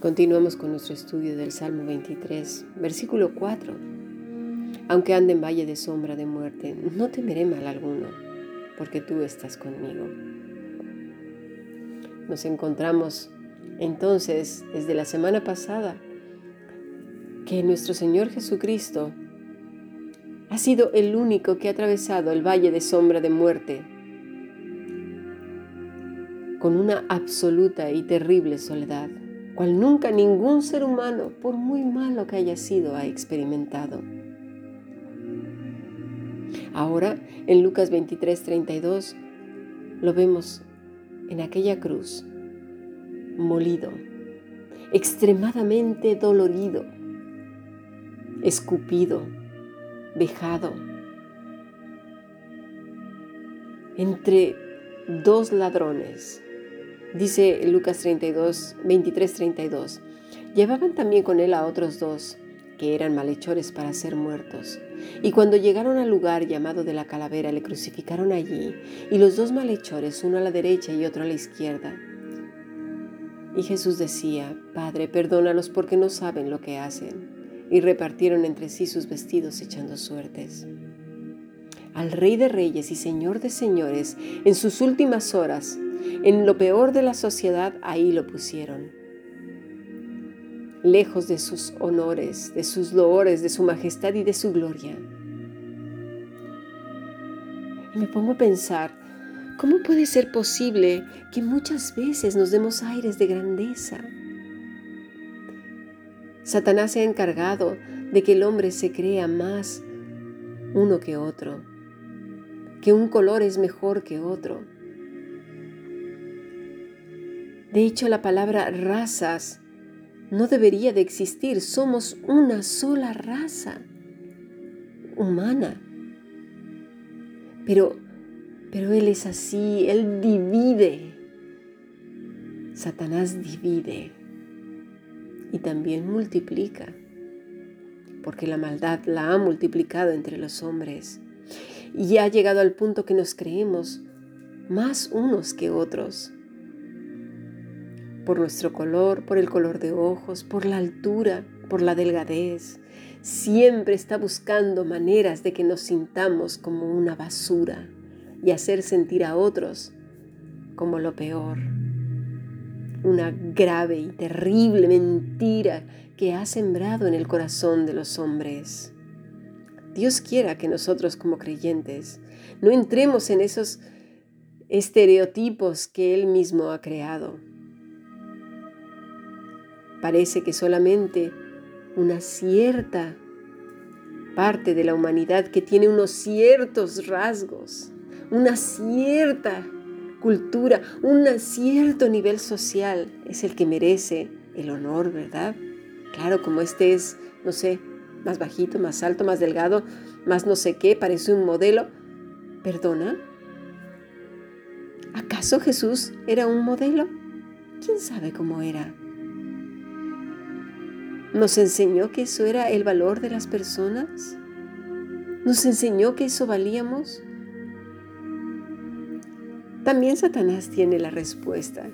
Continuamos con nuestro estudio del Salmo 23, versículo 4. Aunque ande en valle de sombra de muerte, no temeré mal alguno, porque tú estás conmigo. Nos encontramos entonces desde la semana pasada que nuestro Señor Jesucristo ha sido el único que ha atravesado el valle de sombra de muerte con una absoluta y terrible soledad, cual nunca ningún ser humano, por muy malo que haya sido, ha experimentado. Ahora, en Lucas 23, 32, lo vemos en aquella cruz, molido, extremadamente dolorido, escupido, vejado, entre dos ladrones. Dice Lucas 32, 23, 32. Llevaban también con él a otros dos, que eran malhechores para ser muertos. Y cuando llegaron al lugar llamado de la calavera, le crucificaron allí, y los dos malhechores, uno a la derecha y otro a la izquierda. Y Jesús decía, Padre, perdónalos porque no saben lo que hacen y repartieron entre sí sus vestidos echando suertes. Al Rey de Reyes y Señor de Señores, en sus últimas horas, en lo peor de la sociedad, ahí lo pusieron. Lejos de sus honores, de sus loores, de su majestad y de su gloria. Y me pongo a pensar, ¿cómo puede ser posible que muchas veces nos demos aires de grandeza? Satanás se ha encargado de que el hombre se crea más uno que otro, que un color es mejor que otro. De hecho, la palabra razas no debería de existir. Somos una sola raza humana. Pero, pero Él es así, Él divide. Satanás divide y también multiplica, porque la maldad la ha multiplicado entre los hombres y ha llegado al punto que nos creemos más unos que otros. Por nuestro color, por el color de ojos, por la altura, por la delgadez. Siempre está buscando maneras de que nos sintamos como una basura y hacer sentir a otros como lo peor una grave y terrible mentira que ha sembrado en el corazón de los hombres. Dios quiera que nosotros como creyentes no entremos en esos estereotipos que Él mismo ha creado. Parece que solamente una cierta parte de la humanidad que tiene unos ciertos rasgos, una cierta cultura, un cierto nivel social es el que merece el honor, ¿verdad? Claro, como este es, no sé, más bajito, más alto, más delgado, más no sé qué, parece un modelo. ¿Perdona? ¿Acaso Jesús era un modelo? ¿Quién sabe cómo era? ¿Nos enseñó que eso era el valor de las personas? ¿Nos enseñó que eso valíamos? También Satanás tiene la respuesta.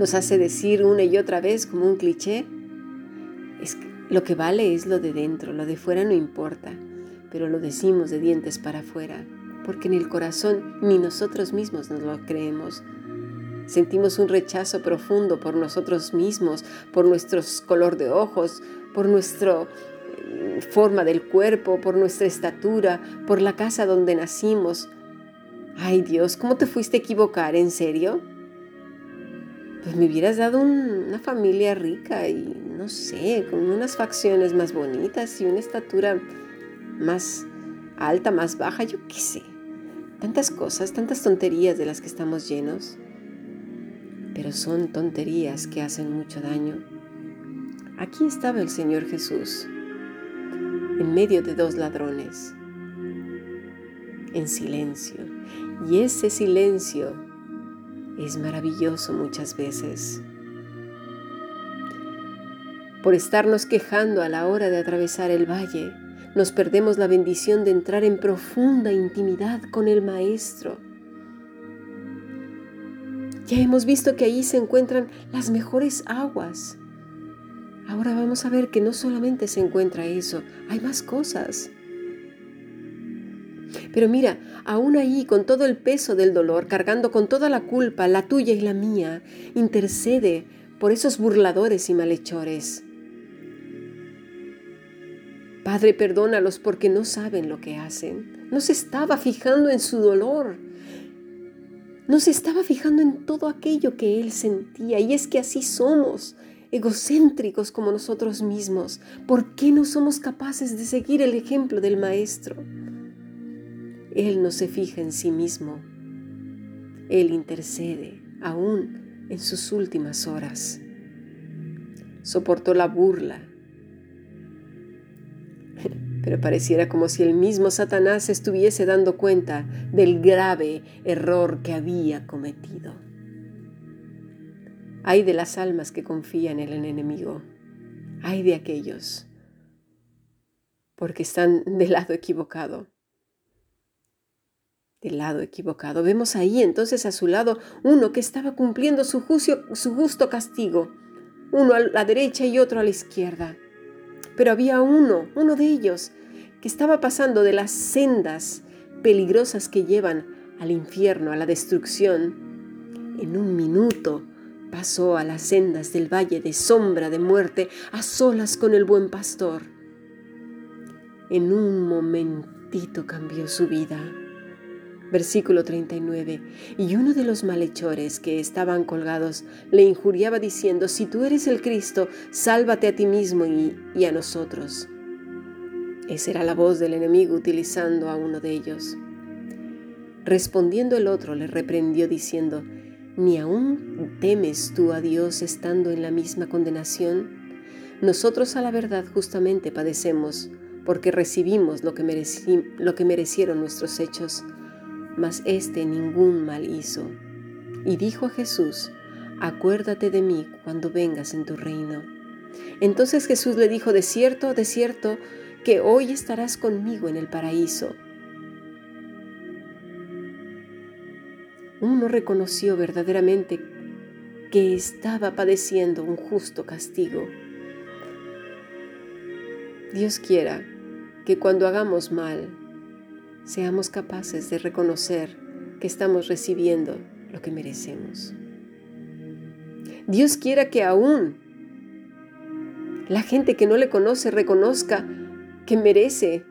Nos hace decir una y otra vez como un cliché, es lo que vale es lo de dentro, lo de fuera no importa, pero lo decimos de dientes para afuera, porque en el corazón ni nosotros mismos nos lo creemos. Sentimos un rechazo profundo por nosotros mismos, por nuestro color de ojos, por nuestra eh, forma del cuerpo, por nuestra estatura, por la casa donde nacimos, Ay Dios, ¿cómo te fuiste a equivocar? ¿En serio? Pues me hubieras dado una familia rica y no sé, con unas facciones más bonitas y una estatura más alta, más baja, yo qué sé. Tantas cosas, tantas tonterías de las que estamos llenos. Pero son tonterías que hacen mucho daño. Aquí estaba el Señor Jesús, en medio de dos ladrones, en silencio y ese silencio es maravilloso muchas veces. Por estarnos quejando a la hora de atravesar el valle, nos perdemos la bendición de entrar en profunda intimidad con el Maestro. Ya hemos visto que allí se encuentran las mejores aguas. Ahora vamos a ver que no solamente se encuentra eso, hay más cosas. Pero mira, aún ahí, con todo el peso del dolor, cargando con toda la culpa, la tuya y la mía, intercede por esos burladores y malhechores. Padre, perdónalos porque no saben lo que hacen. No se estaba fijando en su dolor. No se estaba fijando en todo aquello que él sentía. Y es que así somos, egocéntricos como nosotros mismos. ¿Por qué no somos capaces de seguir el ejemplo del Maestro? Él no se fija en sí mismo. Él intercede aún en sus últimas horas. Soportó la burla, pero pareciera como si el mismo Satanás estuviese dando cuenta del grave error que había cometido. Hay de las almas que confían en el enemigo, hay de aquellos, porque están del lado equivocado. Del lado equivocado. Vemos ahí entonces a su lado uno que estaba cumpliendo su, su justo castigo, uno a la derecha y otro a la izquierda. Pero había uno, uno de ellos, que estaba pasando de las sendas peligrosas que llevan al infierno, a la destrucción. En un minuto pasó a las sendas del valle de sombra de muerte, a solas con el buen pastor. En un momentito cambió su vida. Versículo 39. Y uno de los malhechores que estaban colgados le injuriaba diciendo, si tú eres el Cristo, sálvate a ti mismo y, a nosotros. Esa era la voz del enemigo utilizando a uno de ellos. Respondiendo el otro le reprendió diciendo, ¿ni aún temes tú a Dios estando en la misma condenación? Nosotros a la verdad justamente padecemos, porque recibimos lo que merecieron nuestros hechos mas éste ningún mal hizo. Y dijo a Jesús, acuérdate de mí cuando vengas en tu reino. Entonces Jesús le dijo, de cierto, de cierto, que hoy estarás conmigo en el paraíso. Uno reconoció verdaderamente que estaba padeciendo un justo castigo. Dios quiera que cuando hagamos mal, seamos capaces de reconocer que estamos recibiendo lo que merecemos. Dios quiera que aún la gente que no le conoce reconozca que merece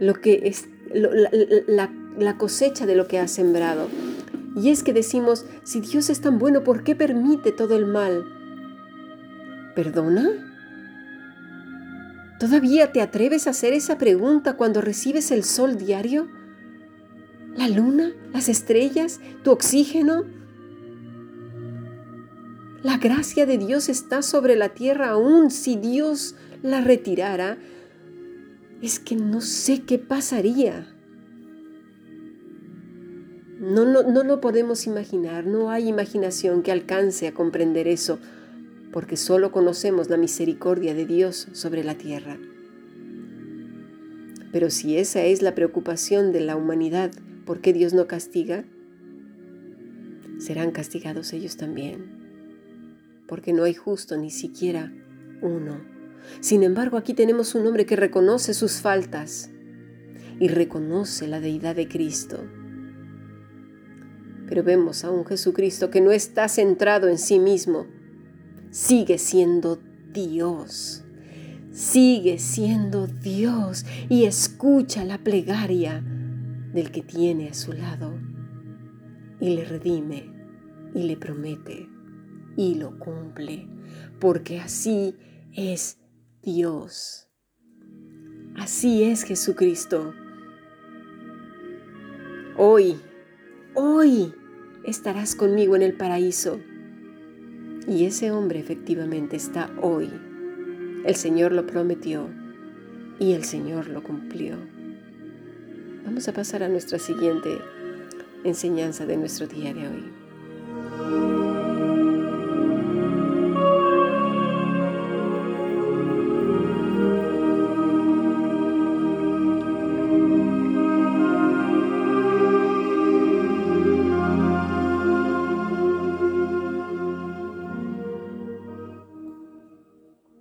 lo que es la, la cosecha de lo que ha sembrado. Y es que decimos, si Dios es tan bueno, ¿por qué permite todo el mal? ¿Perdona? ¿Todavía te atreves a hacer esa pregunta cuando recibes el sol diario? ¿La luna? ¿Las estrellas? ¿Tu oxígeno? La gracia de Dios está sobre la tierra aún si Dios la retirara. Es que no sé qué pasaría. No, no, no lo podemos imaginar, no hay imaginación que alcance a comprender eso porque solo conocemos la misericordia de Dios sobre la tierra. Pero si esa es la preocupación de la humanidad, ¿por qué Dios no castiga? Serán castigados ellos también, porque no hay justo ni siquiera uno. Sin embargo, aquí tenemos un hombre que reconoce sus faltas y reconoce la deidad de Cristo. Pero vemos a un Jesucristo que no está centrado en sí mismo, sigue siendo Dios. Sigue siendo Dios y escucha la plegaria del que tiene a su lado y le redime y le promete y lo cumple, porque así es Dios. Así es Jesucristo. Hoy, hoy estarás conmigo en el paraíso y ese hombre efectivamente está hoy. El Señor lo prometió y el Señor lo cumplió. Vamos a pasar a nuestra siguiente enseñanza de nuestro día de hoy.